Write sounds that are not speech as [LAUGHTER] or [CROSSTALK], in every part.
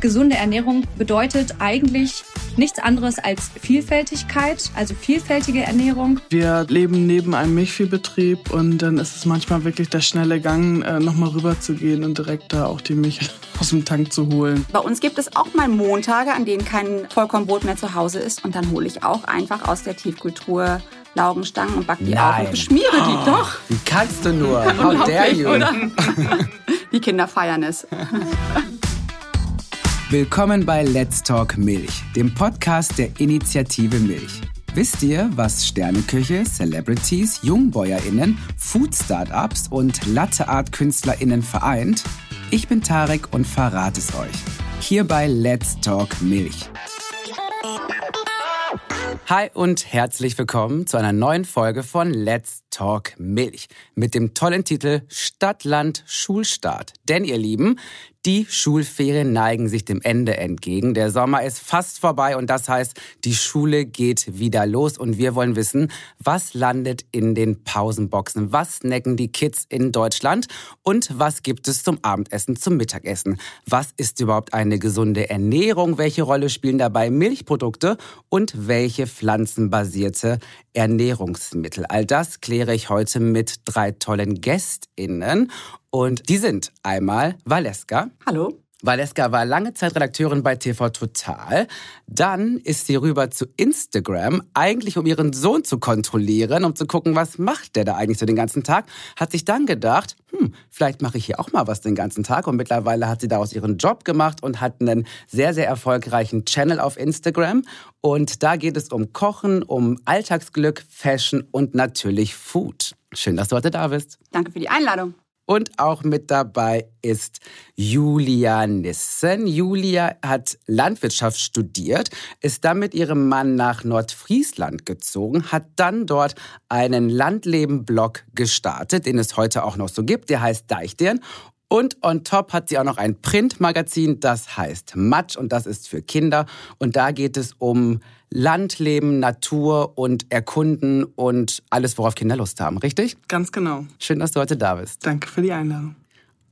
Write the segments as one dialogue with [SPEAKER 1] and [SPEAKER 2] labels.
[SPEAKER 1] Gesunde Ernährung bedeutet eigentlich nichts anderes als Vielfältigkeit, also vielfältige Ernährung.
[SPEAKER 2] Wir leben neben einem Milchviehbetrieb und dann ist es manchmal wirklich der schnelle Gang, äh, nochmal rüber zu gehen und direkt da auch die Milch [LAUGHS] aus dem Tank zu holen.
[SPEAKER 3] Bei uns gibt es auch mal Montage, an denen kein Vollkornbrot mehr zu Hause ist und dann hole ich auch einfach aus der Tiefkultur Laugenstangen und back die
[SPEAKER 4] Nein.
[SPEAKER 3] auf und beschmiere die
[SPEAKER 4] Oh,
[SPEAKER 3] doch.
[SPEAKER 4] Wie kannst du nur? [LAUGHS] How dare you?
[SPEAKER 3] Oder? [LAUGHS] Die Kinder feiern es.
[SPEAKER 4] Willkommen bei Let's Talk Milch, dem Podcast der Initiative Milch. Wisst ihr, was Sterneküche, Celebrities, JungbäuerInnen, Food-Startups und Latte-Art-KünstlerInnen vereint? Ich bin Tarek und verrate es euch. Hier bei Let's Talk Milch. Hi und herzlich willkommen zu einer neuen Folge von Let's Talk Milch mit dem tollen Titel Stadtland Schulstart. Denn ihr Lieben, die Schulferien neigen sich dem Ende entgegen. Der Sommer ist fast vorbei und das heißt, die Schule geht wieder los und wir wollen wissen, was landet in den Pausenboxen? Was snacken die Kids in Deutschland? Und was gibt es zum Abendessen, zum Mittagessen? Was ist überhaupt eine gesunde Ernährung? Welche Rolle spielen dabei Milchprodukte und welche pflanzenbasierte Ernährungsmittel? All das kläre ich heute mit drei tollen GästInnen. Und die sind einmal Valeska.
[SPEAKER 3] Hallo.
[SPEAKER 4] Valeska war lange Zeit Redakteurin bei TV Total. Dann ist sie rüber zu Instagram, eigentlich um ihren Sohn zu kontrollieren, um zu gucken, was macht der da eigentlich so den ganzen Tag. Hat sich dann gedacht, hm, vielleicht mache ich hier auch mal was den ganzen Tag. Und mittlerweile hat sie daraus ihren Job gemacht und hat einen sehr, sehr erfolgreichen Channel auf Instagram. Und da geht es um Kochen, um Alltagsglück, Fashion und natürlich Food. Schön, dass du heute da bist.
[SPEAKER 3] Danke für die Einladung.
[SPEAKER 4] Und auch mit dabei ist Julia Nissen. Julia hat Landwirtschaft studiert, ist dann mit ihrem Mann nach Nordfriesland gezogen, hat dann dort einen Landleben-Blog gestartet, den es heute auch noch so gibt. Der heißt Deichdirn. Und on top hat sie auch noch ein Printmagazin, das heißt Matsch und das ist für Kinder. Und da geht es um Landleben, Natur und Erkunden und alles, worauf Kinder Lust haben, richtig?
[SPEAKER 2] Ganz genau.
[SPEAKER 4] Schön, dass du heute da bist.
[SPEAKER 2] Danke für die Einladung.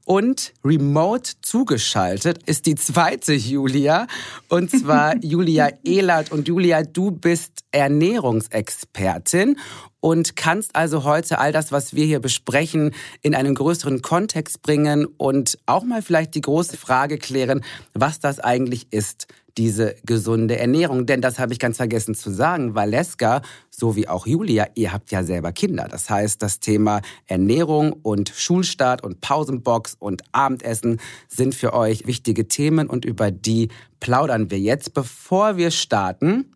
[SPEAKER 4] Und remote zugeschaltet ist die zweite Julia, und zwar [LAUGHS] Julia Ehlert. Und Julia, du bist Ernährungsexpertin und kannst also heute all das, was wir hier besprechen, in einen größeren Kontext bringen und auch mal vielleicht die große Frage klären, was das eigentlich ist, diese gesunde Ernährung. Denn das habe ich ganz vergessen zu sagen. Valeska, so wie auch Julia, ihr habt ja selber Kinder. Das heißt, das Thema Ernährung und Schulstart und Pausenbox und Abendessen sind für euch wichtige Themen und über die plaudern wir jetzt. Bevor wir starten,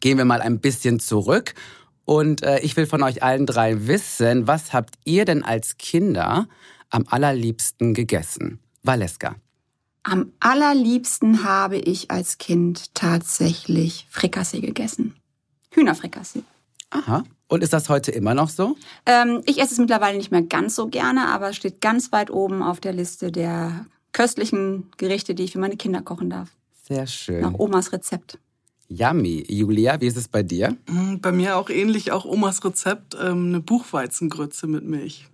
[SPEAKER 4] gehen wir mal ein bisschen zurück. Und äh, ich will von euch allen drei wissen, was habt ihr denn als Kinder am allerliebsten gegessen? Valeska.
[SPEAKER 3] Am allerliebsten habe ich als Kind tatsächlich Frikassee gegessen. Hühnerfrikassee.
[SPEAKER 4] Aha. Und ist das heute immer noch so?
[SPEAKER 3] Ähm, ich esse es mittlerweile nicht mehr ganz so gerne, aber es steht ganz weit oben auf der Liste der köstlichen Gerichte, die ich für meine Kinder kochen darf.
[SPEAKER 4] Sehr schön.
[SPEAKER 3] Nach Omas Rezept.
[SPEAKER 4] Yummy. Julia, wie ist es bei dir?
[SPEAKER 2] Mm, Bei mir auch ähnlich, auch Omas Rezept, ähm, eine Buchweizengrütze mit Milch.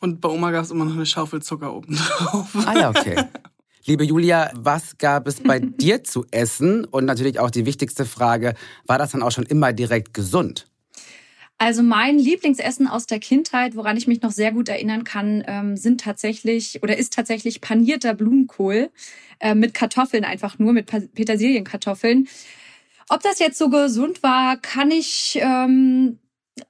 [SPEAKER 2] Und bei Oma gab es immer noch eine Schaufel Zucker oben drauf.
[SPEAKER 4] Ah ja, okay. [LAUGHS] Liebe Julia, was gab es bei dir zu essen? Und natürlich auch die wichtigste Frage, war das dann auch schon immer direkt gesund?
[SPEAKER 1] Also mein Lieblingsessen aus der Kindheit, woran ich mich noch sehr gut erinnern kann, ähm, sind tatsächlich oder ist tatsächlich panierter Blumenkohl äh, mit Kartoffeln einfach nur, mit Petersilienkartoffeln. Ob das jetzt so gesund war, kann ich ähm,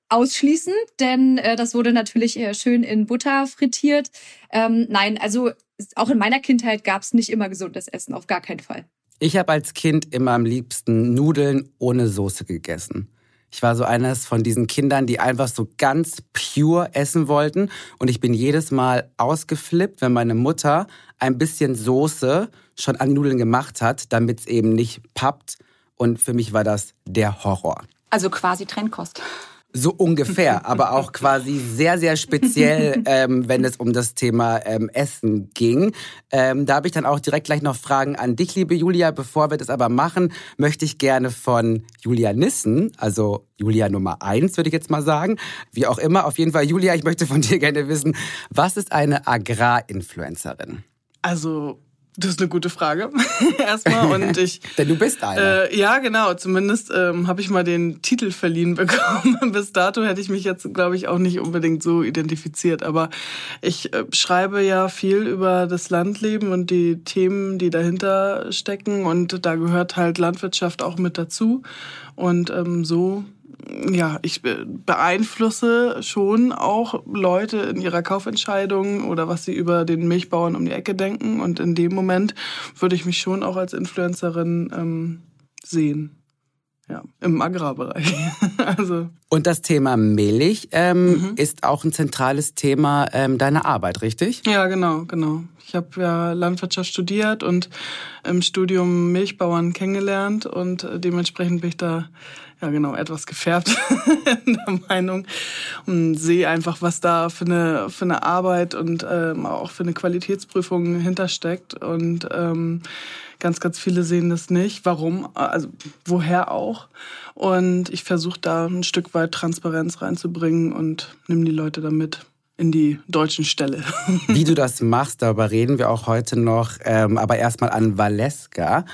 [SPEAKER 1] ausschließen, denn äh, das wurde natürlich äh, schön in Butter frittiert. Ähm, nein, also auch in meiner Kindheit gab es nicht immer gesundes Essen, auf gar keinen Fall.
[SPEAKER 4] Ich habe als Kind immer am liebsten Nudeln ohne Soße gegessen. Ich war so eines von diesen Kindern, die einfach so ganz pure essen wollten. Und ich bin jedes Mal ausgeflippt, wenn meine Mutter ein bisschen Soße schon an Nudeln gemacht hat, damit es eben nicht pappt. Und für mich war das der Horror.
[SPEAKER 3] Also quasi Trennkost.
[SPEAKER 4] So ungefähr, [LAUGHS] aber auch quasi sehr, sehr speziell, ähm, wenn es um das Thema ähm, Essen ging. Ähm, da habe ich dann auch direkt gleich noch Fragen an dich, liebe Julia. Bevor wir das aber machen, möchte ich gerne von Julia Nissen, also Julia Nummer eins, würde ich jetzt mal sagen. Wie auch immer, auf jeden Fall, Julia, ich möchte von dir gerne wissen, was ist eine Agrarinfluencerin?
[SPEAKER 2] Also Das ist eine gute Frage. [LAUGHS] Erstmal. Und [LAUGHS] ich.
[SPEAKER 4] Denn du bist einer.
[SPEAKER 2] Äh, ja, genau. Zumindest ähm, habe ich mal den Titel verliehen bekommen. [LAUGHS] Bis dato hätte ich mich jetzt, glaube ich, auch nicht unbedingt so identifiziert. Aber ich äh, schreibe ja viel über das Landleben und die Themen, die dahinter stecken. Und da gehört halt Landwirtschaft auch mit dazu. Und ähm, so ja, ich beeinflusse schon auch Leute in ihrer Kaufentscheidung oder was sie über den Milchbauern um die Ecke denken. Und in dem Moment würde ich mich schon auch als Influencerin ähm, sehen. Ja, im Agrarbereich. [LAUGHS] also.
[SPEAKER 4] Und das Thema Milch ähm, mhm. ist auch ein zentrales Thema ähm, deiner Arbeit, richtig?
[SPEAKER 2] Ja, genau, genau. Ich habe ja Landwirtschaft studiert und im Studium Milchbauern kennengelernt und äh, dementsprechend bin ich da ja genau, etwas gefärbt [LAUGHS] in der Meinung und sehe einfach, was da für eine, für eine Arbeit und ähm, auch für eine Qualitätsprüfung hintersteckt. Und ähm, ganz, ganz viele sehen das nicht. Warum? Also woher auch? Und ich versuche da ein Stück weit Transparenz reinzubringen und nehme die Leute da mit in die deutschen Ställe.
[SPEAKER 4] Wie du das machst, darüber reden wir auch heute noch. Ähm, aber erstmal an Valeska.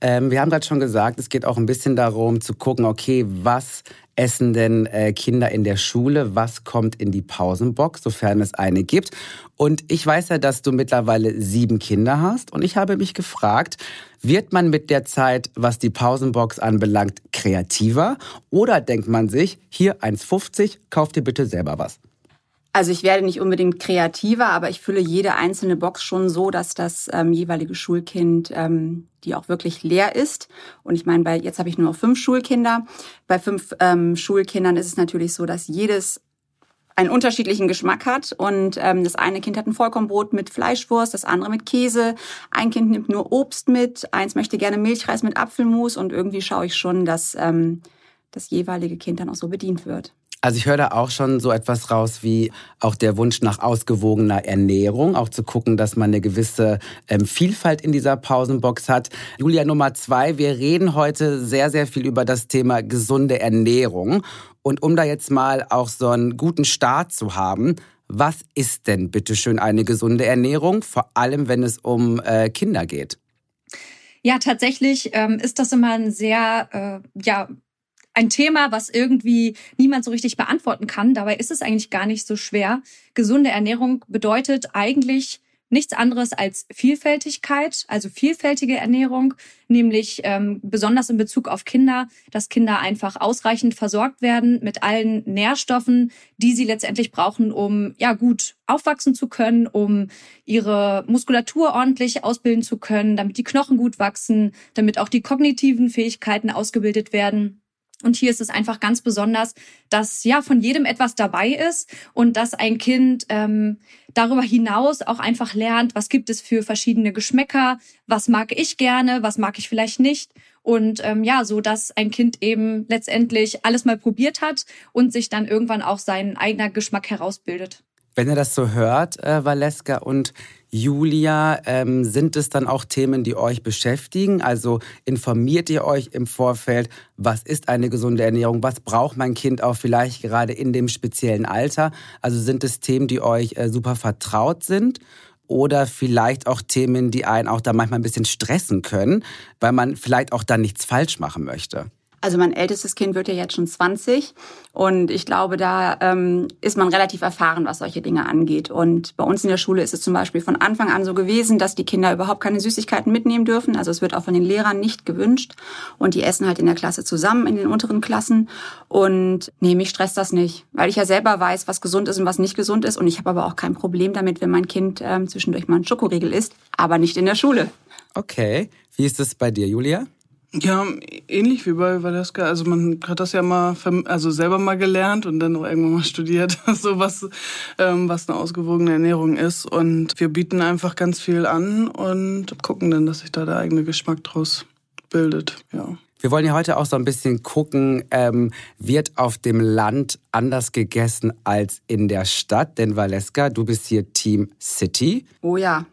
[SPEAKER 4] Ähm, wir haben gerade schon gesagt, es geht auch ein bisschen darum zu gucken, okay, was essen denn äh, Kinder in der Schule? Was kommt in die Pausenbox, sofern es eine gibt? Und ich weiß ja, dass du mittlerweile sieben Kinder hast. Und ich habe mich gefragt, wird man mit der Zeit, was die Pausenbox anbelangt, kreativer? Oder denkt man sich, hier 1,50, kauf dir bitte selber was?
[SPEAKER 3] Also ich werde nicht unbedingt kreativer, aber ich fülle jede einzelne Box schon so, dass das ähm, jeweilige Schulkind ähm, die auch wirklich leer ist. Und ich meine, bei jetzt habe ich nur noch fünf Schulkinder. Bei fünf ähm, Schulkindern ist es natürlich so, dass jedes einen unterschiedlichen Geschmack hat. Und ähm, das eine Kind hat ein Vollkornbrot mit Fleischwurst, das andere mit Käse. Ein Kind nimmt nur Obst mit, eins möchte gerne Milchreis mit Apfelmus und irgendwie schaue ich schon, dass ähm, das jeweilige Kind dann auch so bedient wird.
[SPEAKER 4] Also ich höre da auch schon so etwas raus wie auch der Wunsch nach ausgewogener Ernährung, auch zu gucken, dass man eine gewisse ähm, Vielfalt in dieser Pausenbox hat. Julia Nummer zwei, wir reden heute sehr, sehr viel über das Thema gesunde Ernährung. Und um da jetzt mal auch so einen guten Start zu haben, was ist denn bitteschön eine gesunde Ernährung, vor allem wenn es um äh, Kinder geht?
[SPEAKER 1] Ja, tatsächlich ähm, ist das immer ein sehr äh, ja, ein Thema, was irgendwie niemand so richtig beantworten kann. Dabei ist es eigentlich gar nicht so schwer. Gesunde Ernährung bedeutet eigentlich nichts anderes als Vielfältigkeit, also vielfältige Ernährung, nämlich ähm, besonders in Bezug auf Kinder, dass Kinder einfach ausreichend versorgt werden mit allen Nährstoffen, die sie letztendlich brauchen, um ja gut aufwachsen zu können, um ihre Muskulatur ordentlich ausbilden zu können, damit die Knochen gut wachsen, damit auch die kognitiven Fähigkeiten ausgebildet werden. Und hier ist es einfach ganz besonders, dass ja von jedem etwas dabei ist und dass ein Kind ähm, darüber hinaus auch einfach lernt, was gibt es für verschiedene Geschmäcker, was mag ich gerne, was mag ich vielleicht nicht. Und ähm, ja, so dass ein Kind eben letztendlich alles mal probiert hat und sich dann irgendwann auch seinen eigenen Geschmack herausbildet.
[SPEAKER 4] Wenn ihr das so hört, äh, Valeska und Julia, ähm, sind es dann auch Themen, die euch beschäftigen? Also informiert ihr euch im Vorfeld, was ist eine gesunde Ernährung? Was braucht mein Kind auch vielleicht gerade in dem speziellen Alter? Also sind es Themen, die euch äh, super vertraut sind? Oder vielleicht auch Themen, die einen auch da manchmal ein bisschen stressen können, weil man vielleicht auch dann nichts falsch machen möchte?
[SPEAKER 3] Also mein ältestes Kind wird ja jetzt schon 20 und ich glaube, da ähm, ist man relativ erfahren, was solche Dinge angeht. Und bei uns in der Schule ist es zum Beispiel von Anfang an so gewesen, dass die Kinder überhaupt keine Süßigkeiten mitnehmen dürfen. Also es wird auch von den Lehrern nicht gewünscht und die essen halt in der Klasse zusammen in den unteren Klassen. Und nee, mich stresst das nicht, weil ich ja selber weiß, was gesund ist und was nicht gesund ist. Und ich habe aber auch kein Problem damit, wenn mein Kind ähm, zwischendurch mal ein Schokoriegel isst, aber nicht in der Schule.
[SPEAKER 4] Okay, wie ist es bei dir, Julia?
[SPEAKER 2] Ja, ähnlich wie bei Valeska. Also man hat das ja mal, also selber mal gelernt und dann auch irgendwann mal [LAUGHS] studiert, so was, ähm, was eine ausgewogene Ernährung ist. Und wir bieten einfach ganz viel an und gucken dann, dass sich da der eigene Geschmack draus bildet. Ja.
[SPEAKER 4] Wir wollen ja heute auch so ein bisschen gucken, ähm, wird auf dem Land anders gegessen als in der Stadt? Denn Valeska, du bist hier Team City.
[SPEAKER 3] Oh ja.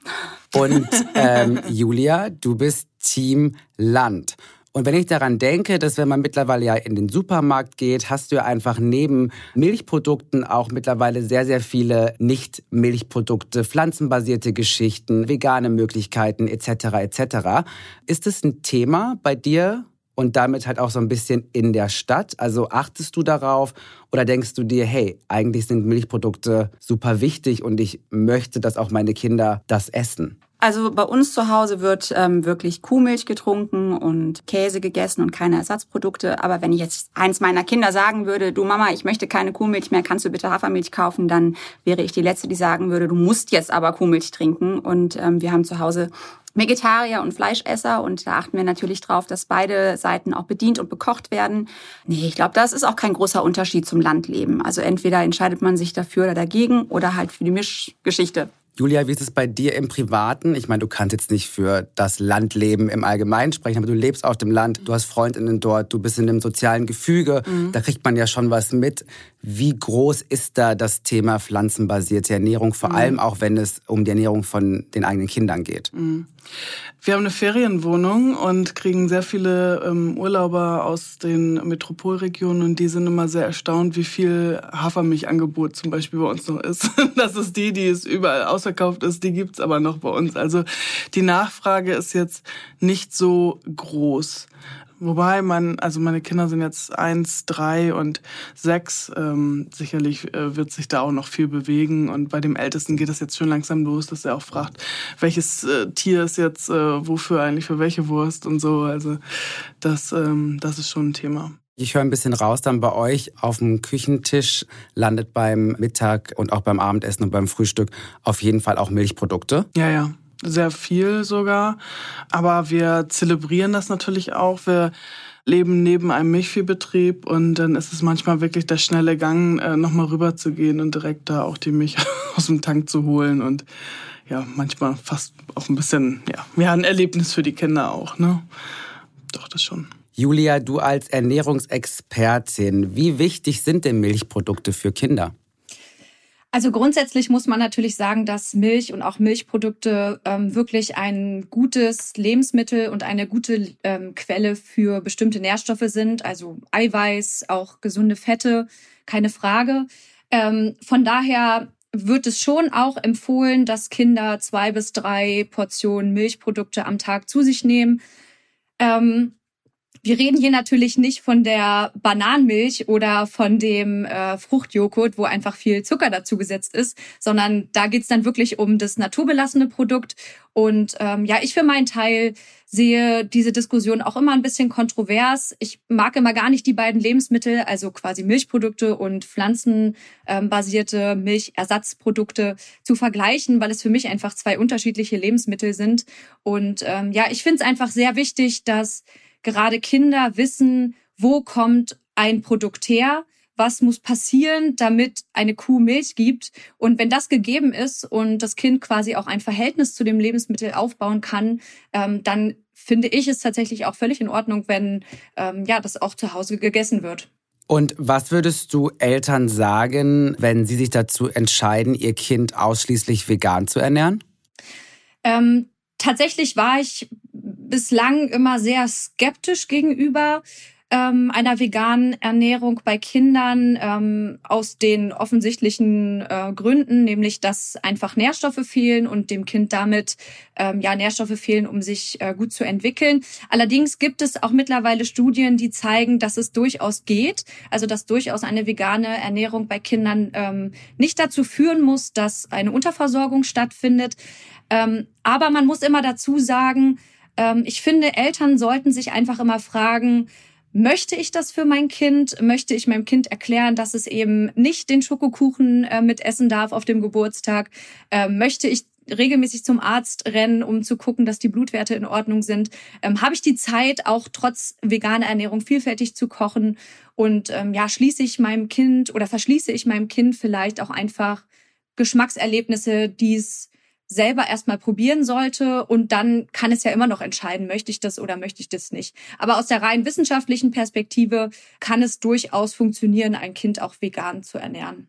[SPEAKER 4] Und [LAUGHS] ähm, Julia, du bist Team Land. Und wenn ich daran denke, dass wenn man mittlerweile ja in den Supermarkt geht, hast du ja einfach neben Milchprodukten auch mittlerweile sehr, sehr viele Nicht-Milchprodukte, pflanzenbasierte Geschichten, vegane Möglichkeiten etc. etc. Ist es ein Thema bei dir und damit halt auch so ein bisschen in der Stadt? Also achtest du darauf oder denkst du dir, hey, eigentlich sind Milchprodukte super wichtig und ich möchte, dass auch meine Kinder das essen?
[SPEAKER 3] Also bei uns zu Hause wird ähm, wirklich Kuhmilch getrunken und Käse gegessen und keine Ersatzprodukte. Aber wenn ich jetzt eins meiner Kinder sagen würde, du Mama, ich möchte keine Kuhmilch mehr, kannst du bitte Hafermilch kaufen, dann wäre ich die Letzte, die sagen würde, du musst jetzt aber Kuhmilch trinken. Und ähm, wir haben zu Hause Vegetarier und Fleischesser und da achten wir natürlich drauf, dass beide Seiten auch bedient und bekocht werden. Nee, ich glaube, das ist auch kein großer Unterschied zum Landleben. Also entweder entscheidet man sich dafür oder dagegen oder halt für die Mischgeschichte.
[SPEAKER 4] Julia, wie ist es bei dir im Privaten? Ich meine, du kannst jetzt nicht für das Landleben im Allgemeinen sprechen, aber du lebst auf dem Land, du hast Freundinnen dort, du bist in einem sozialen Gefüge, mhm. da kriegt man ja schon was mit. Wie groß ist da das Thema pflanzenbasierte Ernährung, vor mhm. allem auch wenn es um die Ernährung von den eigenen Kindern geht? Mhm.
[SPEAKER 2] Wir haben eine Ferienwohnung und kriegen sehr viele ähm, Urlauber aus den Metropolregionen und die sind immer sehr erstaunt, wie viel Hafermilchangebot zum Beispiel bei uns noch ist. [LAUGHS] Das ist die, die es überall ausverkauft ist, die gibt's aber noch bei uns. Also die Nachfrage ist jetzt nicht so groß. Wobei man, also meine Kinder sind jetzt eins, drei und sechs. Ähm, sicherlich äh, wird sich da auch noch viel bewegen. Und bei dem Ältesten geht es jetzt schon langsam los, dass er auch fragt, welches äh, Tier ist jetzt äh, wofür eigentlich für welche Wurst und so. Also das, ähm, das ist schon ein Thema.
[SPEAKER 4] Ich höre ein bisschen raus, dann bei euch auf dem Küchentisch landet beim Mittag und auch beim Abendessen und beim Frühstück auf jeden Fall auch Milchprodukte.
[SPEAKER 2] Ja, ja sehr viel sogar. Aber wir zelebrieren das natürlich auch. Wir leben neben einem Milchviehbetrieb und dann ist es manchmal wirklich der schnelle Gang, äh, nochmal rüber zu gehen und direkt da auch die Milch [LAUGHS] aus dem Tank zu holen und ja, manchmal fast auch ein bisschen, ja, ja, ein Erlebnis für die Kinder auch, ne? Doch, das schon.
[SPEAKER 4] Julia, du als Ernährungsexpertin, wie wichtig sind denn Milchprodukte für Kinder?
[SPEAKER 1] Also grundsätzlich muss man natürlich sagen, dass Milch und auch Milchprodukte ähm, wirklich ein gutes Lebensmittel und eine gute ähm, Quelle für bestimmte Nährstoffe sind. Also Eiweiß, auch gesunde Fette, keine Frage. Ähm, von daher wird es schon auch empfohlen, dass Kinder zwei bis drei Portionen Milchprodukte am Tag zu sich nehmen. Ähm, wir reden hier natürlich nicht von der Bananenmilch oder von dem äh, Fruchtjoghurt, wo einfach viel Zucker dazu gesetzt ist, sondern da geht's dann wirklich um das naturbelassene Produkt. Und ähm, ja, ich für meinen Teil sehe diese Diskussion auch immer ein bisschen kontrovers. Ich mag immer gar nicht die beiden Lebensmittel, also quasi Milchprodukte und pflanzenbasierte Milchersatzprodukte zu vergleichen, weil es für mich einfach zwei unterschiedliche Lebensmittel sind. Und ähm, ja, ich finde es einfach sehr wichtig, dass gerade Kinder wissen, wo kommt ein Produkt her, was muss passieren, damit eine Kuh Milch gibt. Und wenn das gegeben ist und das Kind quasi auch ein Verhältnis zu dem Lebensmittel aufbauen kann, ähm, dann finde ich es tatsächlich auch völlig in Ordnung, wenn ähm, ja das auch zu Hause gegessen wird.
[SPEAKER 4] Und was würdest du Eltern sagen, wenn sie sich dazu entscheiden, ihr Kind ausschließlich vegan zu ernähren?
[SPEAKER 1] Ähm, tatsächlich war ich bislang immer sehr skeptisch gegenüber ähm, einer veganen Ernährung bei Kindern ähm, aus den offensichtlichen äh, Gründen, nämlich dass einfach Nährstoffe fehlen und dem Kind damit ähm, ja Nährstoffe fehlen, um sich äh, gut zu entwickeln. Allerdings gibt es auch mittlerweile Studien, die zeigen, dass es durchaus geht, also dass durchaus eine vegane Ernährung bei Kindern ähm, nicht dazu führen muss, dass eine Unterversorgung stattfindet. Ähm, aber man muss immer dazu sagen, ich finde, Eltern sollten sich einfach immer fragen, Möchte ich das für mein Kind? Möchte ich meinem Kind erklären, dass es eben nicht den Schokokuchen äh, mit essen darf auf dem Geburtstag? Ähm, möchte ich regelmäßig zum Arzt rennen, um zu gucken, dass die Blutwerte in Ordnung sind? Ähm, Habe ich die Zeit, auch trotz veganer Ernährung vielfältig zu kochen? Und ähm, ja, schließe ich meinem Kind oder verschließe ich meinem Kind vielleicht auch einfach Geschmackserlebnisse, die es selber erstmal probieren sollte und dann kann es ja immer noch entscheiden, möchte ich das oder möchte ich das nicht. Aber aus der rein wissenschaftlichen Perspektive kann es durchaus funktionieren, ein Kind auch vegan zu ernähren.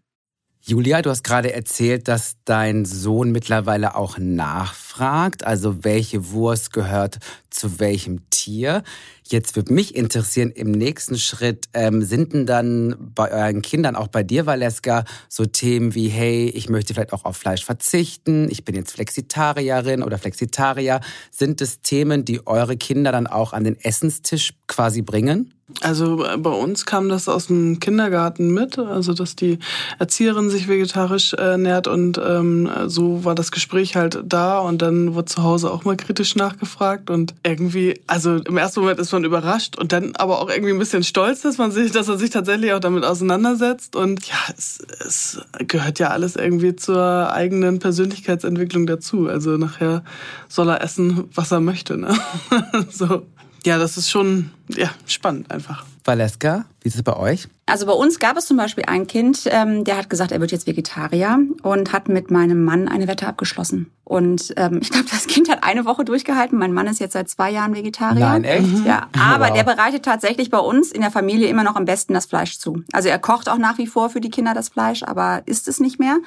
[SPEAKER 4] Julia, du hast gerade erzählt, dass dein Sohn mittlerweile auch nachfragt, also welche Wurst gehört zu welchem Tier. Jetzt würde mich interessieren, im nächsten Schritt, ähm, sind denn dann bei euren Kindern, auch bei dir, Valeska, so Themen wie, hey, ich möchte vielleicht auch auf Fleisch verzichten, ich bin jetzt Flexitarierin oder Flexitarier. Sind es Themen, die eure Kinder dann auch an den Essenstisch quasi bringen?
[SPEAKER 2] Also äh, bei uns kam das aus dem Kindergarten mit, also dass die Erzieherin sich vegetarisch äh, ernährt und ähm, so war das Gespräch halt da und dann wurde zu Hause auch mal kritisch nachgefragt und irgendwie, also im ersten Moment ist man überrascht und dann aber auch irgendwie ein bisschen stolz, dass man sich, dass er sich tatsächlich auch damit auseinandersetzt und ja, es, es gehört ja alles irgendwie zur eigenen Persönlichkeitsentwicklung dazu. Also nachher soll er essen, was er möchte, ne? [LAUGHS] so. Ja, das ist schon ja, spannend einfach.
[SPEAKER 4] Valeska, wie ist es bei euch?
[SPEAKER 3] Also bei uns gab es zum Beispiel ein Kind, ähm, der hat gesagt, er wird jetzt Vegetarier und hat mit meinem Mann eine Wette abgeschlossen. Und ähm, [LAUGHS] ich glaube, das Kind hat eine Woche durchgehalten. Mein Mann ist jetzt seit zwei Jahren Vegetarier.
[SPEAKER 4] Nein, echt?
[SPEAKER 3] Ja, aber wow. der bereitet tatsächlich bei uns in der Familie immer noch am besten das Fleisch zu. Also er kocht auch nach wie vor für die Kinder das Fleisch, aber isst es nicht mehr.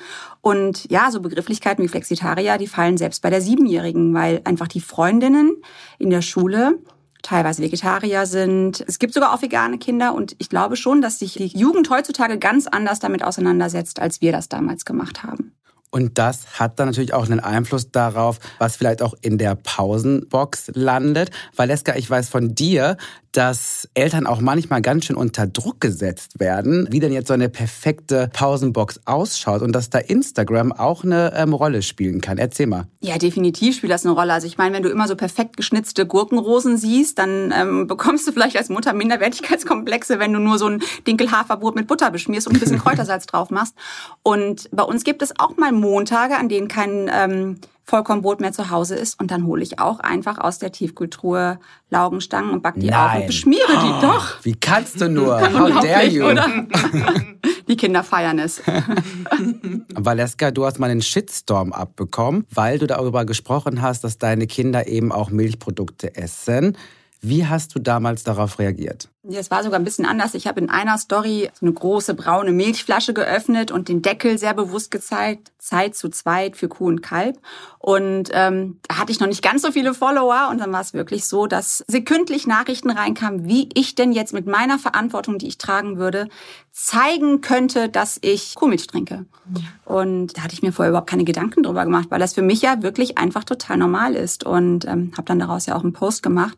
[SPEAKER 3] Und ja, so Begrifflichkeiten wie Flexitarier, die fallen selbst bei der Siebenjährigen, weil einfach die Freundinnen in der Schule teilweise Vegetarier sind. Es gibt sogar auch vegane Kinder und ich glaube schon, dass sich die Jugend heutzutage ganz anders damit auseinandersetzt, als wir das damals gemacht haben.
[SPEAKER 4] Und das hat dann natürlich auch einen Einfluss darauf, was vielleicht auch in der Pausenbox landet. Valeska, ich weiß von dir, dass Eltern auch manchmal ganz schön unter Druck gesetzt werden, wie denn jetzt so eine perfekte Pausenbox ausschaut und dass da Instagram auch eine ähm, Rolle spielen kann. Erzähl mal.
[SPEAKER 3] Ja, definitiv spielt das eine Rolle. Also ich meine, wenn du immer so perfekt geschnitzte Gurkenrosen siehst, dann ähm, [LAUGHS] bekommst du vielleicht als Mutter Minderwertigkeitskomplexe, wenn du nur so ein Dinkelhaferbrot mit Butter beschmierst und ein bisschen [LAUGHS] Kräutersalz drauf machst. Und bei uns gibt es auch mal Montage, an denen kein ähm, Vollkornbrot mehr zu Hause ist. Und dann hole ich auch einfach aus der Tiefkultur Laugenstangen und back die Nein. auf und beschmiere oh, die doch.
[SPEAKER 4] Wie kannst du nur? How dare you? [LAUGHS]
[SPEAKER 3] Die Kinder feiern es. [LAUGHS]
[SPEAKER 4] Valeska, du hast mal einen Shitstorm abbekommen, weil du darüber gesprochen hast, dass deine Kinder eben auch Milchprodukte essen. Wie hast du damals darauf reagiert?
[SPEAKER 3] Ja, es war sogar ein bisschen anders. Ich habe in einer Story so eine große braune Milchflasche geöffnet und den Deckel sehr bewusst gezeigt, Zeit zu zweit für Kuh und Kalb. Und ähm, da hatte ich noch nicht ganz so viele Follower und dann war es wirklich so, dass sekündlich Nachrichten reinkamen, wie ich denn jetzt mit meiner Verantwortung, die ich tragen würde, zeigen könnte, dass ich Kuhmilch trinke. Und da hatte ich mir vorher überhaupt keine Gedanken drüber gemacht, weil das für mich ja wirklich einfach total normal ist und ähm, habe dann daraus ja auch einen Post gemacht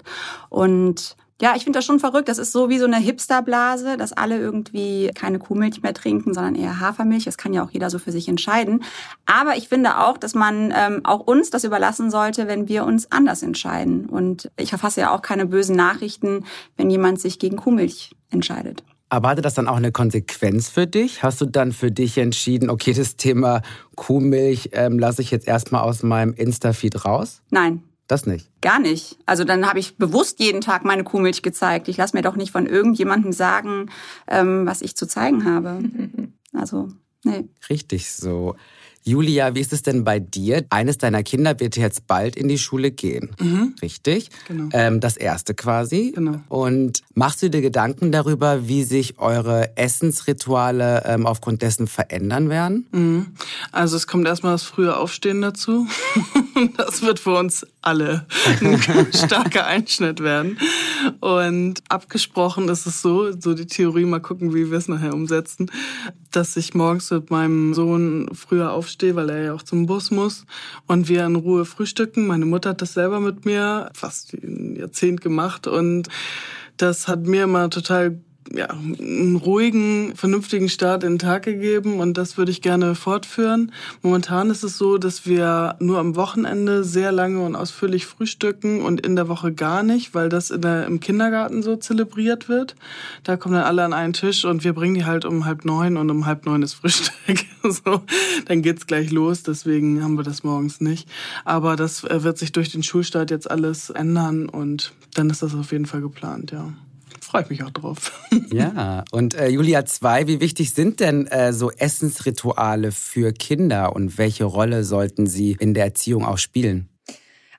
[SPEAKER 3] und ja, ich finde das schon verrückt. Das ist so wie so eine Hipsterblase, dass alle irgendwie keine Kuhmilch mehr trinken, sondern eher Hafermilch. Das kann ja auch jeder so für sich entscheiden. Aber ich finde auch, dass man ähm, auch uns das überlassen sollte, wenn wir uns anders entscheiden. Und ich verfasse ja auch keine bösen Nachrichten, wenn jemand sich gegen Kuhmilch entscheidet.
[SPEAKER 4] Aber hatte das dann auch eine Konsequenz für dich? Hast du dann für dich entschieden, okay, das Thema Kuhmilch ähm, lasse ich jetzt erstmal aus meinem Insta-Feed raus?
[SPEAKER 3] Nein,
[SPEAKER 4] das nicht?
[SPEAKER 3] Gar nicht. Also dann habe ich bewusst jeden Tag meine Kuhmilch gezeigt. Ich lasse mir doch nicht von irgendjemandem sagen, ähm, was ich zu zeigen habe. [LAUGHS] Also, nee.
[SPEAKER 4] Richtig so. Julia, wie ist es denn bei dir? Eines deiner Kinder wird jetzt bald in die Schule gehen, mhm. richtig? Genau. Ähm, das erste quasi. Genau. Und machst du dir Gedanken darüber, wie sich eure Essensrituale ähm, aufgrund dessen verändern werden?
[SPEAKER 2] Mhm. Also es kommt erstmal das frühe Aufstehen dazu. [LAUGHS] das wird für uns alle ein [LAUGHS] starker Einschnitt werden. Und abgesprochen ist es so, so die Theorie, mal gucken, wie wir es nachher umsetzen, dass ich morgens mit meinem Sohn früher aufstehe aufstehe, weil er ja auch zum Bus muss und wir in Ruhe frühstücken. Meine Mutter hat das selber mit mir fast ein Jahrzehnt gemacht und das hat mir immer total ja, einen ruhigen, vernünftigen Start in den Tag gegeben und das würde ich gerne fortführen. Momentan ist es so, dass wir nur am Wochenende sehr lange und ausführlich frühstücken und in der Woche gar nicht, weil das der, im Kindergarten so zelebriert wird. Da kommen dann alle an einen Tisch und wir bringen die halt um halb neun und um halb neun ist Frühstück. [LAUGHS] so, dann geht's gleich los, deswegen haben wir das morgens nicht. Aber das äh, wird sich durch den Schulstart jetzt alles ändern und dann ist das auf jeden Fall geplant, ja freue ich mich auch drauf. [LAUGHS]
[SPEAKER 4] Ja, und äh, Julia 2, wie wichtig sind denn äh, so Essensrituale für Kinder und welche Rolle sollten sie in der Erziehung auch spielen?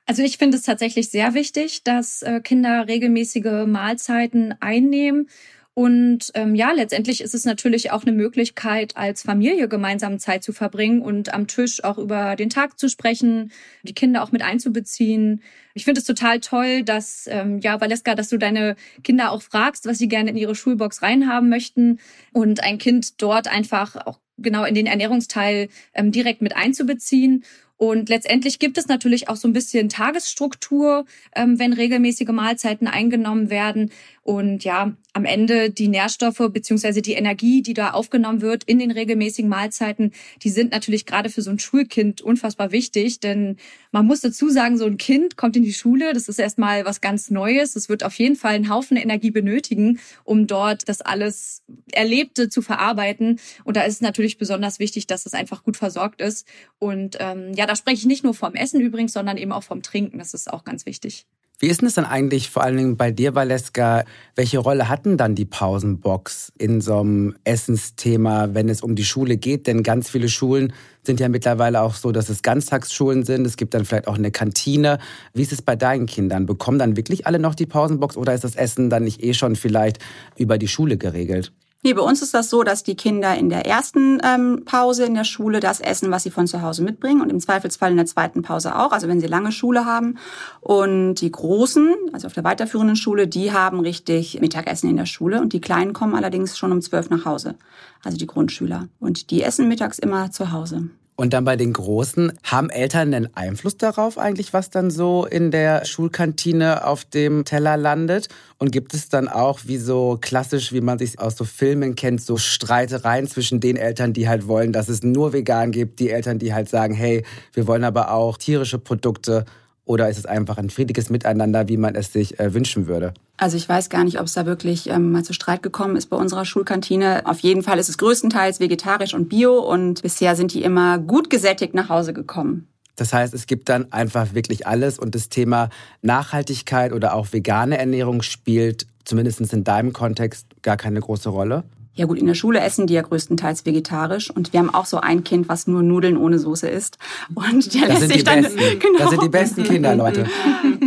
[SPEAKER 1] Also ich finde es tatsächlich sehr wichtig, dass äh, Kinder regelmäßige Mahlzeiten einnehmen Und ähm, ja, letztendlich ist es natürlich auch eine Möglichkeit, als Familie gemeinsam Zeit zu verbringen und am Tisch auch über den Tag zu sprechen, die Kinder auch mit einzubeziehen. Ich finde es total toll, dass, ähm, ja, Valeska, dass du deine Kinder auch fragst, was sie gerne in ihre Schulbox reinhaben möchten und ein Kind dort einfach auch genau in den Ernährungsteil ähm, direkt mit einzubeziehen. Und letztendlich gibt es natürlich auch so ein bisschen Tagesstruktur, ähm, wenn regelmäßige Mahlzeiten eingenommen werden. Und ja, am Ende die Nährstoffe beziehungsweise die Energie, die da aufgenommen wird in den regelmäßigen Mahlzeiten, die sind natürlich gerade für so ein Schulkind unfassbar wichtig. Denn man muss dazu sagen, so ein Kind kommt in die Schule, das ist erstmal was ganz Neues. Es wird auf jeden Fall einen Haufen Energie benötigen, um dort das alles Erlebte zu verarbeiten. Und da ist es natürlich besonders wichtig, dass es einfach gut versorgt ist. Und ähm, ja, da spreche ich nicht nur vom Essen übrigens, sondern eben auch vom Trinken. Das ist auch ganz wichtig.
[SPEAKER 4] Wie ist denn das dann eigentlich vor allen Dingen bei dir, Valeska? Welche Rolle hatten dann die Pausenbox in so einem Essensthema, wenn es um die Schule geht? Denn ganz viele Schulen sind ja mittlerweile auch so, dass es Ganztagsschulen sind. Es gibt dann vielleicht auch eine Kantine. Wie ist es bei deinen Kindern? Bekommen dann wirklich alle noch die Pausenbox oder ist das Essen dann nicht eh schon vielleicht über die Schule geregelt?
[SPEAKER 3] Nee, bei uns ist das so, dass die Kinder in der ersten ähm, Pause in der Schule das essen, was sie von zu Hause mitbringen und im Zweifelsfall in der zweiten Pause auch, also wenn sie lange Schule haben. Und die Großen, also auf der weiterführenden Schule, die haben richtig Mittagessen in der Schule und die Kleinen kommen allerdings schon um zwölf nach Hause, also die Grundschüler. Und die essen mittags immer zu Hause.
[SPEAKER 4] Und dann bei den Großen, haben Eltern einen Einfluss darauf eigentlich, was dann so in der Schulkantine auf dem Teller landet? Und gibt es dann auch, wie so klassisch, wie man sich aus so Filmen kennt, so Streitereien zwischen den Eltern, die halt wollen, dass es nur vegan gibt, die Eltern, die halt sagen, hey, wir wollen aber auch tierische Produkte oder ist es einfach ein friedliches Miteinander, wie man es sich äh, wünschen würde?
[SPEAKER 3] Also ich weiß gar nicht, ob es da wirklich ähm, mal zu Streit gekommen ist bei unserer Schulkantine. Auf jeden Fall ist es größtenteils vegetarisch und bio und bisher sind die immer gut gesättigt nach Hause gekommen.
[SPEAKER 4] Das heißt, es gibt dann einfach wirklich alles und das Thema Nachhaltigkeit oder auch vegane Ernährung spielt zumindest in deinem Kontext gar keine große Rolle.
[SPEAKER 3] Ja gut, in der Schule essen die ja größtenteils vegetarisch und wir haben auch so ein Kind, was nur Nudeln ohne Soße isst und der
[SPEAKER 4] das
[SPEAKER 3] lässt
[SPEAKER 4] sich
[SPEAKER 3] dann
[SPEAKER 4] genau. das sind die besten Kinder, Leute.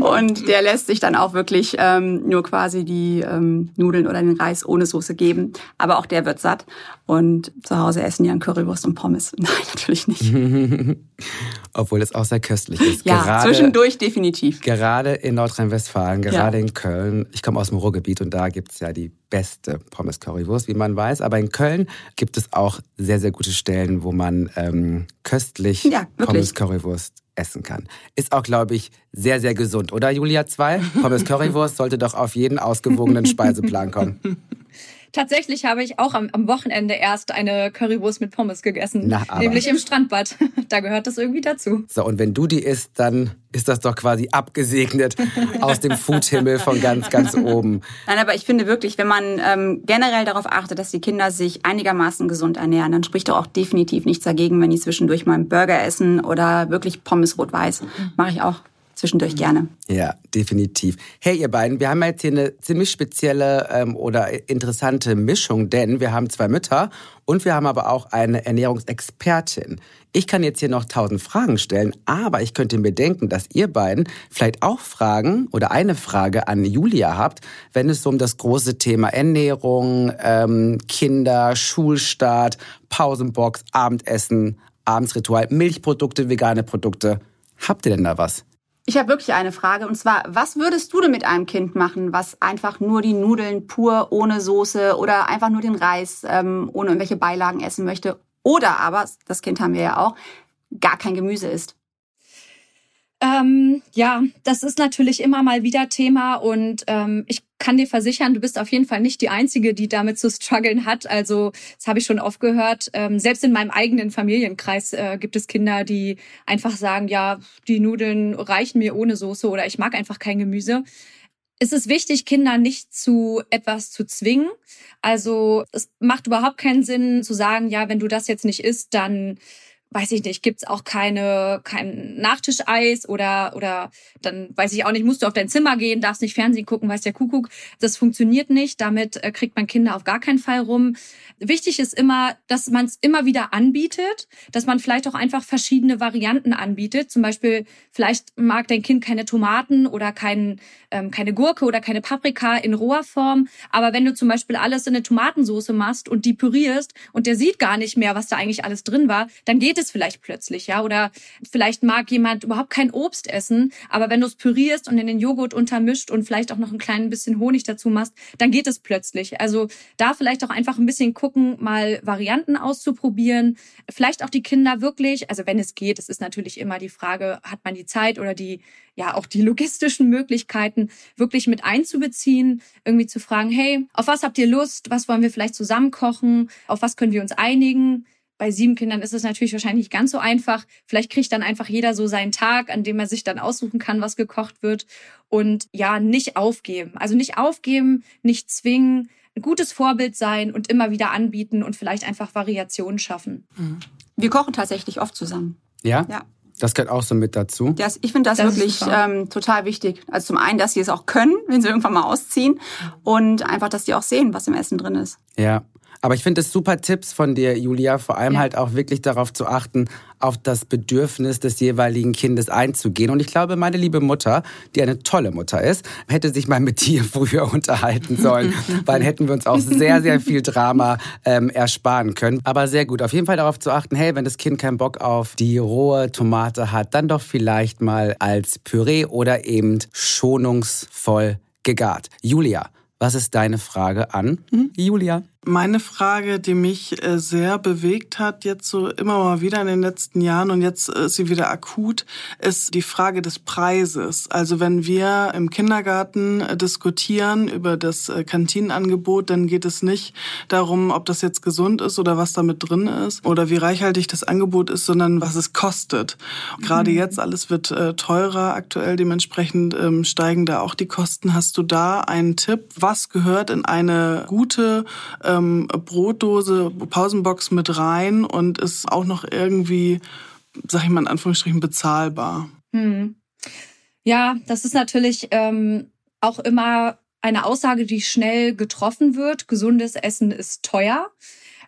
[SPEAKER 3] Und der lässt sich dann auch wirklich ähm, nur quasi die ähm, Nudeln oder den Reis ohne Soße geben, aber auch der wird satt und zu Hause essen die dann Currywurst und Pommes. [LAUGHS] Nein, natürlich nicht. [LAUGHS]
[SPEAKER 4] Obwohl es auch sehr köstlich ist.
[SPEAKER 3] Ja, gerade, zwischendurch definitiv.
[SPEAKER 4] Gerade in Nordrhein-Westfalen, gerade ja. in Köln. Ich komme aus dem Ruhrgebiet und da gibt's ja die beste Pommes-Currywurst, wie man weiß. Aber in Köln gibt es auch sehr, sehr gute Stellen, wo man ähm, köstlich ja, Pommes-Currywurst essen kann. Ist auch, glaube ich, sehr, sehr gesund, oder Julia 2? [LAUGHS] Pommes Currywurst sollte doch auf jeden ausgewogenen Speiseplan kommen. [LAUGHS]
[SPEAKER 1] Tatsächlich habe ich auch am, am, Wochenende erst eine Currywurst mit Pommes gegessen. Na, nämlich im Strandbad. [LAUGHS] Da gehört das irgendwie dazu.
[SPEAKER 4] So, und wenn du die isst, dann ist das doch quasi abgesegnet [LAUGHS] aus dem Foodhimmel von ganz, ganz oben.
[SPEAKER 3] Nein, aber ich finde wirklich, wenn man ähm, generell darauf achtet, dass die Kinder sich einigermaßen gesund ernähren, dann spricht doch auch definitiv nichts dagegen, wenn die zwischendurch mal einen Burger essen oder wirklich Pommes rot-weiß. Mache ich auch zwischendurch mhm. gerne.
[SPEAKER 4] Ja, definitiv. Hey, ihr beiden, wir haben jetzt hier eine ziemlich spezielle ähm, oder interessante Mischung, denn wir haben zwei Mütter und wir haben aber auch eine Ernährungsexpertin. Ich kann jetzt hier noch tausend Fragen stellen, aber ich könnte mir denken, dass ihr beiden vielleicht auch Fragen oder eine Frage an Julia habt, wenn es um das große Thema Ernährung, ähm, Kinder, Schulstart, Pausenbox, Abendessen, Abendsritual, Milchprodukte, vegane Produkte. Habt ihr denn da was?
[SPEAKER 3] Ich habe wirklich eine Frage und zwar, was würdest du denn mit einem Kind machen, was einfach nur die Nudeln pur ohne Soße oder einfach nur den Reis ähm, ohne irgendwelche Beilagen essen möchte? Oder aber, das Kind haben wir ja auch, gar kein Gemüse isst?
[SPEAKER 1] Ähm, ja, das ist natürlich immer mal wieder Thema und ähm, ich kann dir versichern, du bist auf jeden Fall nicht die Einzige, die damit zu strugglen hat. Also das habe ich schon oft gehört. Ähm, selbst in meinem eigenen Familienkreis äh, gibt es Kinder, die einfach sagen, ja, die Nudeln reichen mir ohne Soße oder ich mag einfach kein Gemüse. Es ist wichtig, Kinder nicht zu etwas zu zwingen. Also es macht überhaupt keinen Sinn zu sagen, ja, wenn du das jetzt nicht isst, dann weiß ich nicht, gibt's auch keine kein Nachtischeis oder oder dann weiß ich auch nicht, musst du auf dein Zimmer gehen, darfst nicht Fernsehen gucken, weiß der Kuckuck. Das funktioniert nicht. Damit äh, kriegt man Kinder auf gar keinen Fall rum. Wichtig ist immer, dass man es immer wieder anbietet, dass man vielleicht auch einfach verschiedene Varianten anbietet. Zum Beispiel vielleicht mag dein Kind keine Tomaten oder kein, ähm, keine Gurke oder keine Paprika in roher Form. Aber wenn du zum Beispiel alles in eine Tomatensauce machst und die pürierst und der sieht gar nicht mehr, was da eigentlich alles drin war, dann geht es vielleicht plötzlich, ja. Oder vielleicht mag jemand überhaupt kein Obst essen, aber wenn du es pürierst und in den Joghurt untermischt und vielleicht auch noch ein klein bisschen Honig dazu machst, dann geht es plötzlich. Also da vielleicht auch einfach ein bisschen gucken, mal Varianten auszuprobieren. Vielleicht auch die Kinder wirklich, also wenn es geht, es ist natürlich immer die Frage, hat man die Zeit oder die ja auch die [LAUGHS] logistischen Möglichkeiten wirklich mit einzubeziehen, irgendwie zu fragen, hey, auf was habt ihr Lust? Was wollen wir vielleicht zusammen kochen? Auf was können wir uns einigen? Bei sieben Kindern ist es natürlich wahrscheinlich nicht ganz so einfach. Vielleicht kriegt dann einfach jeder so seinen Tag, an dem er sich dann aussuchen kann, was gekocht wird. Und ja, nicht aufgeben. Also nicht aufgeben, nicht zwingen, ein gutes Vorbild sein und immer wieder anbieten und vielleicht einfach Variationen schaffen.
[SPEAKER 3] Wir kochen tatsächlich oft zusammen.
[SPEAKER 4] Ja?
[SPEAKER 3] Ja.
[SPEAKER 4] Das gehört auch so mit dazu.
[SPEAKER 3] Das, ich finde das,
[SPEAKER 1] Das ist
[SPEAKER 3] wirklich ähm, total wichtig. Also zum einen, dass sie es auch können, wenn sie irgendwann mal ausziehen. Und einfach, dass die auch sehen, was im Essen drin ist.
[SPEAKER 4] Ja. Aber ich finde es super Tipps von dir, Julia, vor allem
[SPEAKER 1] Ja.
[SPEAKER 4] halt auch wirklich darauf zu achten, auf das Bedürfnis des jeweiligen Kindes einzugehen. Und ich glaube, meine liebe Mutter, die eine tolle Mutter ist, hätte sich mal mit [LAUGHS] dir früher unterhalten sollen, [LAUGHS] weil dann hätten wir uns auch sehr, sehr viel Drama ähm, ersparen können. Aber sehr gut, auf jeden Fall darauf zu achten, hey, wenn das Kind keinen Bock auf die rohe Tomate hat, dann doch vielleicht mal als Püree oder eben schonungsvoll gegart. Julia, was ist deine Frage an Julia?
[SPEAKER 2] Meine Frage, die mich äh, sehr bewegt hat, jetzt so immer mal wieder in den letzten Jahren und jetzt äh, ist sie wieder akut, ist die Frage des Preises. Also wenn wir im Kindergarten äh, diskutieren über das Kantinenangebot, dann geht es nicht darum, ob das jetzt gesund ist oder was damit drin ist oder wie reichhaltig das Angebot ist, sondern was es kostet. Gerade jetzt, alles wird teurer aktuell, dementsprechend ähm, steigen da auch die Kosten. Hast du da einen Tipp? Was gehört in eine gute ähm, Brotdose, Pausenbox mit rein und ist auch noch irgendwie, sag ich mal in Anführungsstrichen, bezahlbar?
[SPEAKER 1] Hm. Ja, das ist natürlich ähm, auch immer eine Aussage, die schnell getroffen wird. Gesundes Essen ist teuer.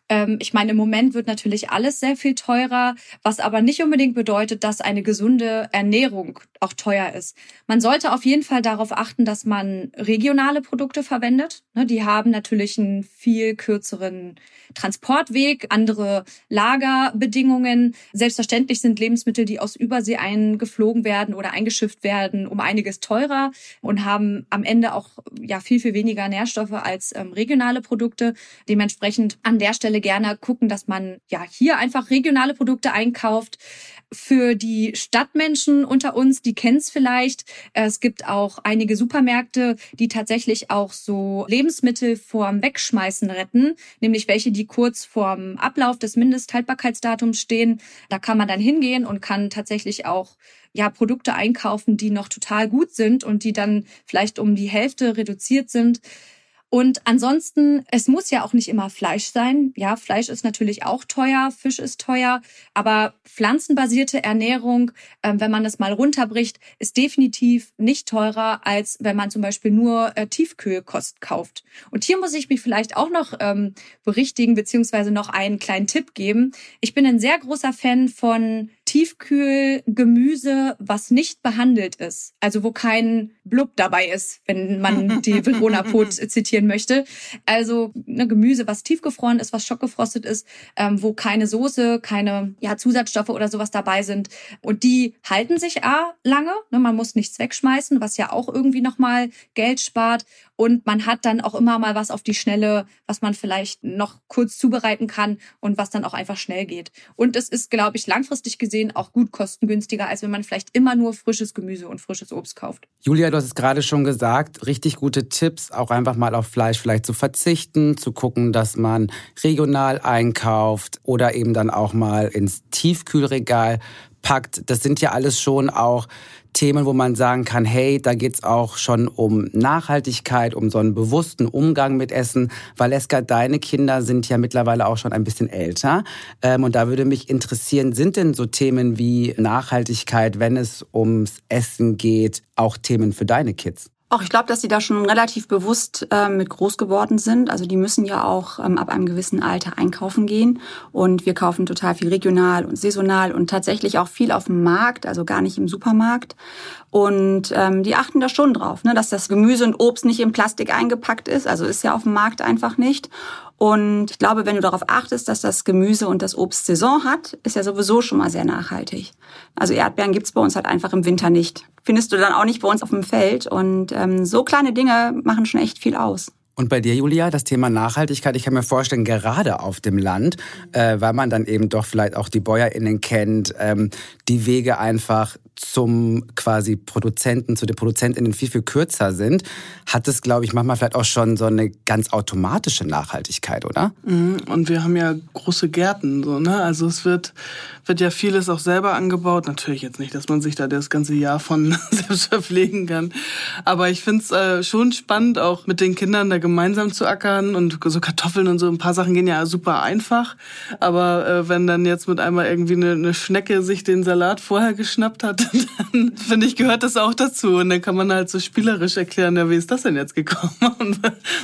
[SPEAKER 1] Ähm, ich meine, im Moment wird natürlich alles sehr viel teurer, was aber nicht unbedingt bedeutet, dass eine gesunde Ernährung auch teuer ist. Man sollte auf jeden Fall darauf achten, dass man regionale Produkte verwendet. Ne, Die haben natürlich einen viel kürzeren Transportweg, andere Lagerbedingungen. Selbstverständlich sind Lebensmittel, die aus Übersee eingeflogen werden oder eingeschifft werden, um einiges teurer und haben am Ende auch ja viel viel weniger Nährstoffe als ähm, regionale Produkte. Dementsprechend an der Stelle gerne gucken, dass man ja hier einfach regionale Produkte einkauft. Für die Stadtmenschen unter uns, die kennen es vielleicht. Es gibt auch einige Supermärkte, die tatsächlich auch so Lebensmittel vorm Wegschmeißen retten, nämlich welche, die kurz vorm Ablauf des Mindesthaltbarkeitsdatums stehen. Da kann man dann hingehen und kann tatsächlich auch ja Produkte einkaufen, die noch total gut sind und die dann vielleicht um die Hälfte reduziert sind. Und ansonsten, es muss ja auch nicht immer Fleisch sein. Ja, Fleisch ist natürlich auch teuer, Fisch ist teuer, aber pflanzenbasierte Ernährung, ähm, wenn man das mal runterbricht, ist definitiv nicht teurer, als wenn man zum Beispiel nur äh, Tiefkühlkost kauft. Und hier muss ich mich vielleicht auch noch ähm, berichtigen, beziehungsweise noch einen kleinen Tipp geben. Ich bin ein sehr großer Fan von Tiefkühlgemüse, was nicht behandelt ist. Also wo kein Blub dabei ist, wenn man [LAUGHS] die Verona Pot zitieren möchte. Also ne, Gemüse, was tiefgefroren ist, was schockgefrostet ist, ähm, wo keine Soße, keine ja, Zusatzstoffe oder sowas dabei sind. Und die halten sich A lange. Ne, man muss nichts wegschmeißen, was ja auch irgendwie nochmal Geld spart. Und man hat dann auch immer mal was auf die Schnelle, was man vielleicht noch kurz zubereiten kann und was dann auch einfach schnell geht. Und es ist, glaube ich, langfristig gesehen auch gut kostengünstiger, als wenn man vielleicht immer nur frisches Gemüse und frisches Obst kauft.
[SPEAKER 4] Julia, du hast es gerade schon gesagt, richtig gute Tipps, auch einfach mal auf Fleisch vielleicht zu verzichten, zu gucken, dass man regional einkauft oder eben dann auch mal ins Tiefkühlregal packt. Das sind ja alles schon auch Themen, wo man sagen kann, hey, da geht's auch schon um Nachhaltigkeit, um so einen bewussten Umgang mit Essen. Valeska, deine Kinder sind ja mittlerweile auch schon ein bisschen älter. Ähm, und da würde mich interessieren, sind denn so Themen wie Nachhaltigkeit, wenn es ums Essen geht, auch Themen für deine Kids?
[SPEAKER 3] Auch ich glaube, dass sie da schon relativ bewusst äh, mit groß geworden sind. Also die müssen ja auch ähm, ab einem gewissen Alter einkaufen gehen. Und wir kaufen total viel regional und saisonal und tatsächlich auch viel auf dem Markt, also gar nicht im Supermarkt. Und ähm, die achten da schon drauf, ne, dass das Gemüse und Obst nicht in Plastik eingepackt ist. Also ist ja auf dem Markt einfach nicht. Und ich glaube, wenn du darauf achtest, dass das Gemüse und das Obst Saison hat, ist ja sowieso schon mal sehr nachhaltig. Also Erdbeeren gibt's bei uns halt einfach im Winter nicht. Findest du dann auch nicht bei uns auf dem Feld. Und ähm, so kleine Dinge machen schon echt viel aus.
[SPEAKER 4] Und bei dir, Julia, das Thema Nachhaltigkeit, ich kann mir vorstellen, gerade auf dem Land, äh, weil man dann eben doch vielleicht auch die BäuerInnen kennt, ähm, die Wege einfach zum quasi Produzenten, zu den ProduzentInnen viel, viel kürzer sind, hat es, glaube ich, manchmal vielleicht auch schon so eine ganz automatische Nachhaltigkeit, oder?
[SPEAKER 2] Mhm. Und wir haben ja große Gärten, so, ne? Also es wird, wird ja vieles auch selber angebaut. Natürlich jetzt nicht, dass man sich da das ganze Jahr von [LAUGHS] selbst verpflegen kann. Aber ich finde es äh, schon spannend, auch mit den Kindern da gemeinsam zu ackern und so Kartoffeln und so. Ein paar Sachen gehen ja super einfach. Aber äh, wenn dann jetzt mit einmal irgendwie eine, eine Schnecke sich den Salat vorher geschnappt hat, [LAUGHS] dann finde ich, gehört das auch dazu. Und dann kann man halt so spielerisch erklären, ja, wie ist das denn jetzt gekommen? [LAUGHS] Und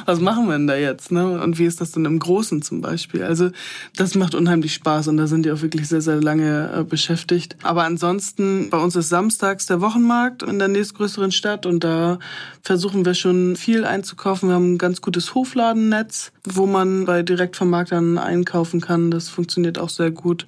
[SPEAKER 2] was machen wir denn da jetzt? Ne? Und wie ist das denn im Großen zum Beispiel? Also das macht unheimlich Spaß und da sind die auch wirklich sehr, sehr lange äh, beschäftigt. Aber ansonsten, bei uns ist samstags der Wochenmarkt in der nächstgrößeren Stadt und da versuchen wir schon viel einzukaufen. Wir haben ein ganz gutes Hofladennetz, wo man bei Direktvermarktern einkaufen kann. Das funktioniert auch sehr gut.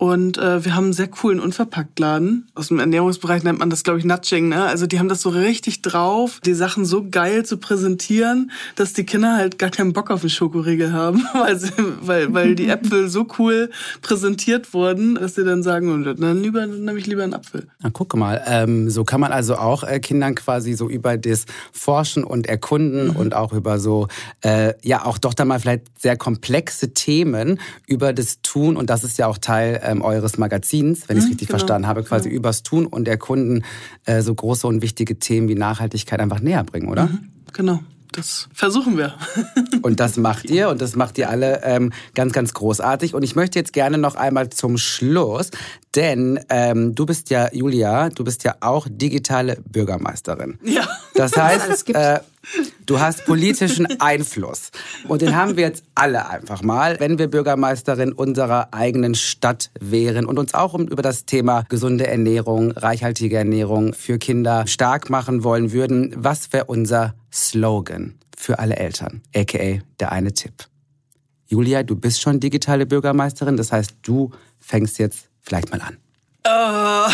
[SPEAKER 2] Und äh, wir haben einen sehr coolen Unverpacktladen. Aus dem Ernährungsbereich nennt man das, glaube ich, Nudging. Ne? Also die haben das so richtig drauf, die Sachen so geil zu präsentieren, dass die Kinder halt gar keinen Bock auf einen Schokoriegel haben, [LAUGHS] weil, sie, weil, weil die Äpfel so cool präsentiert wurden, dass sie dann sagen, dann lieber dann nehme ich lieber einen Apfel.
[SPEAKER 4] Na, guck mal, ähm, so kann man also auch äh, Kindern quasi so über das Forschen und Erkunden mhm. und auch über so, äh, ja, auch doch dann mal vielleicht sehr komplexe Themen über das Tun und das ist ja auch Teil ähm, eures Magazins, wenn ich es mhm, richtig genau. verstanden habe, quasi genau. übers Tun und Erkunden äh, so große und wichtige Themen wie Nachhaltigkeit einfach näher bringen, oder? Mhm,
[SPEAKER 2] genau das versuchen wir. [LAUGHS]
[SPEAKER 4] und das macht ihr und das macht ihr alle ähm, ganz, ganz großartig. Und ich möchte jetzt gerne noch einmal zum Schluss, denn ähm, du bist ja, Julia, du bist ja auch digitale Bürgermeisterin.
[SPEAKER 2] Ja.
[SPEAKER 4] Das [LAUGHS] heißt, äh, du hast politischen Einfluss. Und den haben wir jetzt alle einfach mal, wenn wir Bürgermeisterin unserer eigenen Stadt wären und uns auch über das Thema gesunde Ernährung, reichhaltige Ernährung für Kinder stark machen wollen würden. Was wäre unser Slogan für alle Eltern, aka der eine Tipp. Julia, du bist schon digitale Bürgermeisterin, das heißt, du fängst jetzt vielleicht mal an.
[SPEAKER 2] Oh,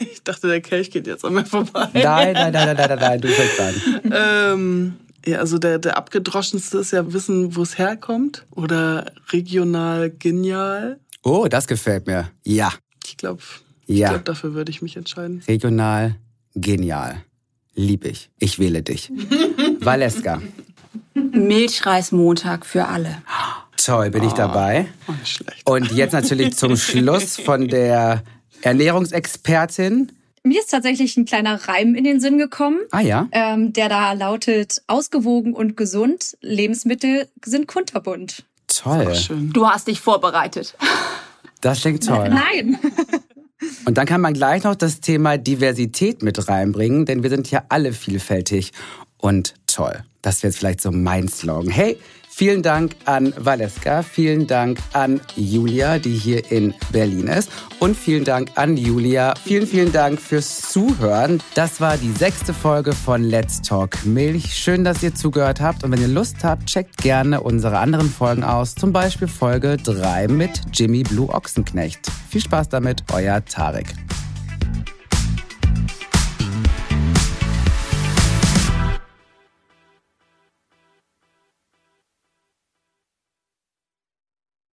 [SPEAKER 2] [LAUGHS] ich dachte, der Kelch geht jetzt an mir vorbei.
[SPEAKER 4] Nein, nein, nein, nein, nein, nein, du fängst an. [LAUGHS]
[SPEAKER 2] ähm, ja, also der, der abgedroschenste ist ja wissen, wo es herkommt. Oder regional genial.
[SPEAKER 4] Oh, das gefällt mir. Ja.
[SPEAKER 2] Ich glaube, ja. glaub, dafür würde ich mich entscheiden.
[SPEAKER 4] Regional genial. Lieb ich. Ich wähle dich. [LAUGHS] Valeska.
[SPEAKER 3] Milchreismontag für alle.
[SPEAKER 4] Toll, bin ich ah, dabei.
[SPEAKER 2] Oh, schlecht.
[SPEAKER 4] Und jetzt natürlich zum [LAUGHS] Schluss von der Ernährungsexpertin.
[SPEAKER 1] Mir ist tatsächlich ein kleiner Reim in den Sinn gekommen.
[SPEAKER 4] Ah ja.
[SPEAKER 1] Ähm, der da lautet: Ausgewogen und gesund. Lebensmittel sind kunterbunt.
[SPEAKER 4] Toll.
[SPEAKER 3] Du hast dich vorbereitet.
[SPEAKER 4] Das klingt toll.
[SPEAKER 1] Nein. [LAUGHS]
[SPEAKER 4] Und dann kann man gleich noch das Thema Diversität mit reinbringen, denn wir sind ja alle vielfältig und toll. Das wäre jetzt vielleicht so mein Slogan. Hey, Vielen Dank an Valeska, vielen Dank an Julia, die hier in Berlin ist. Und vielen Dank an Julia. Vielen, vielen Dank fürs Zuhören. Das war die sechste Folge von Let's Talk Milch. Schön, dass ihr zugehört habt. Und wenn ihr Lust habt, checkt gerne unsere anderen Folgen aus. Zum Beispiel Folge 3 mit Jimmy Blue Ochsenknecht. Viel Spaß damit, euer Tarek.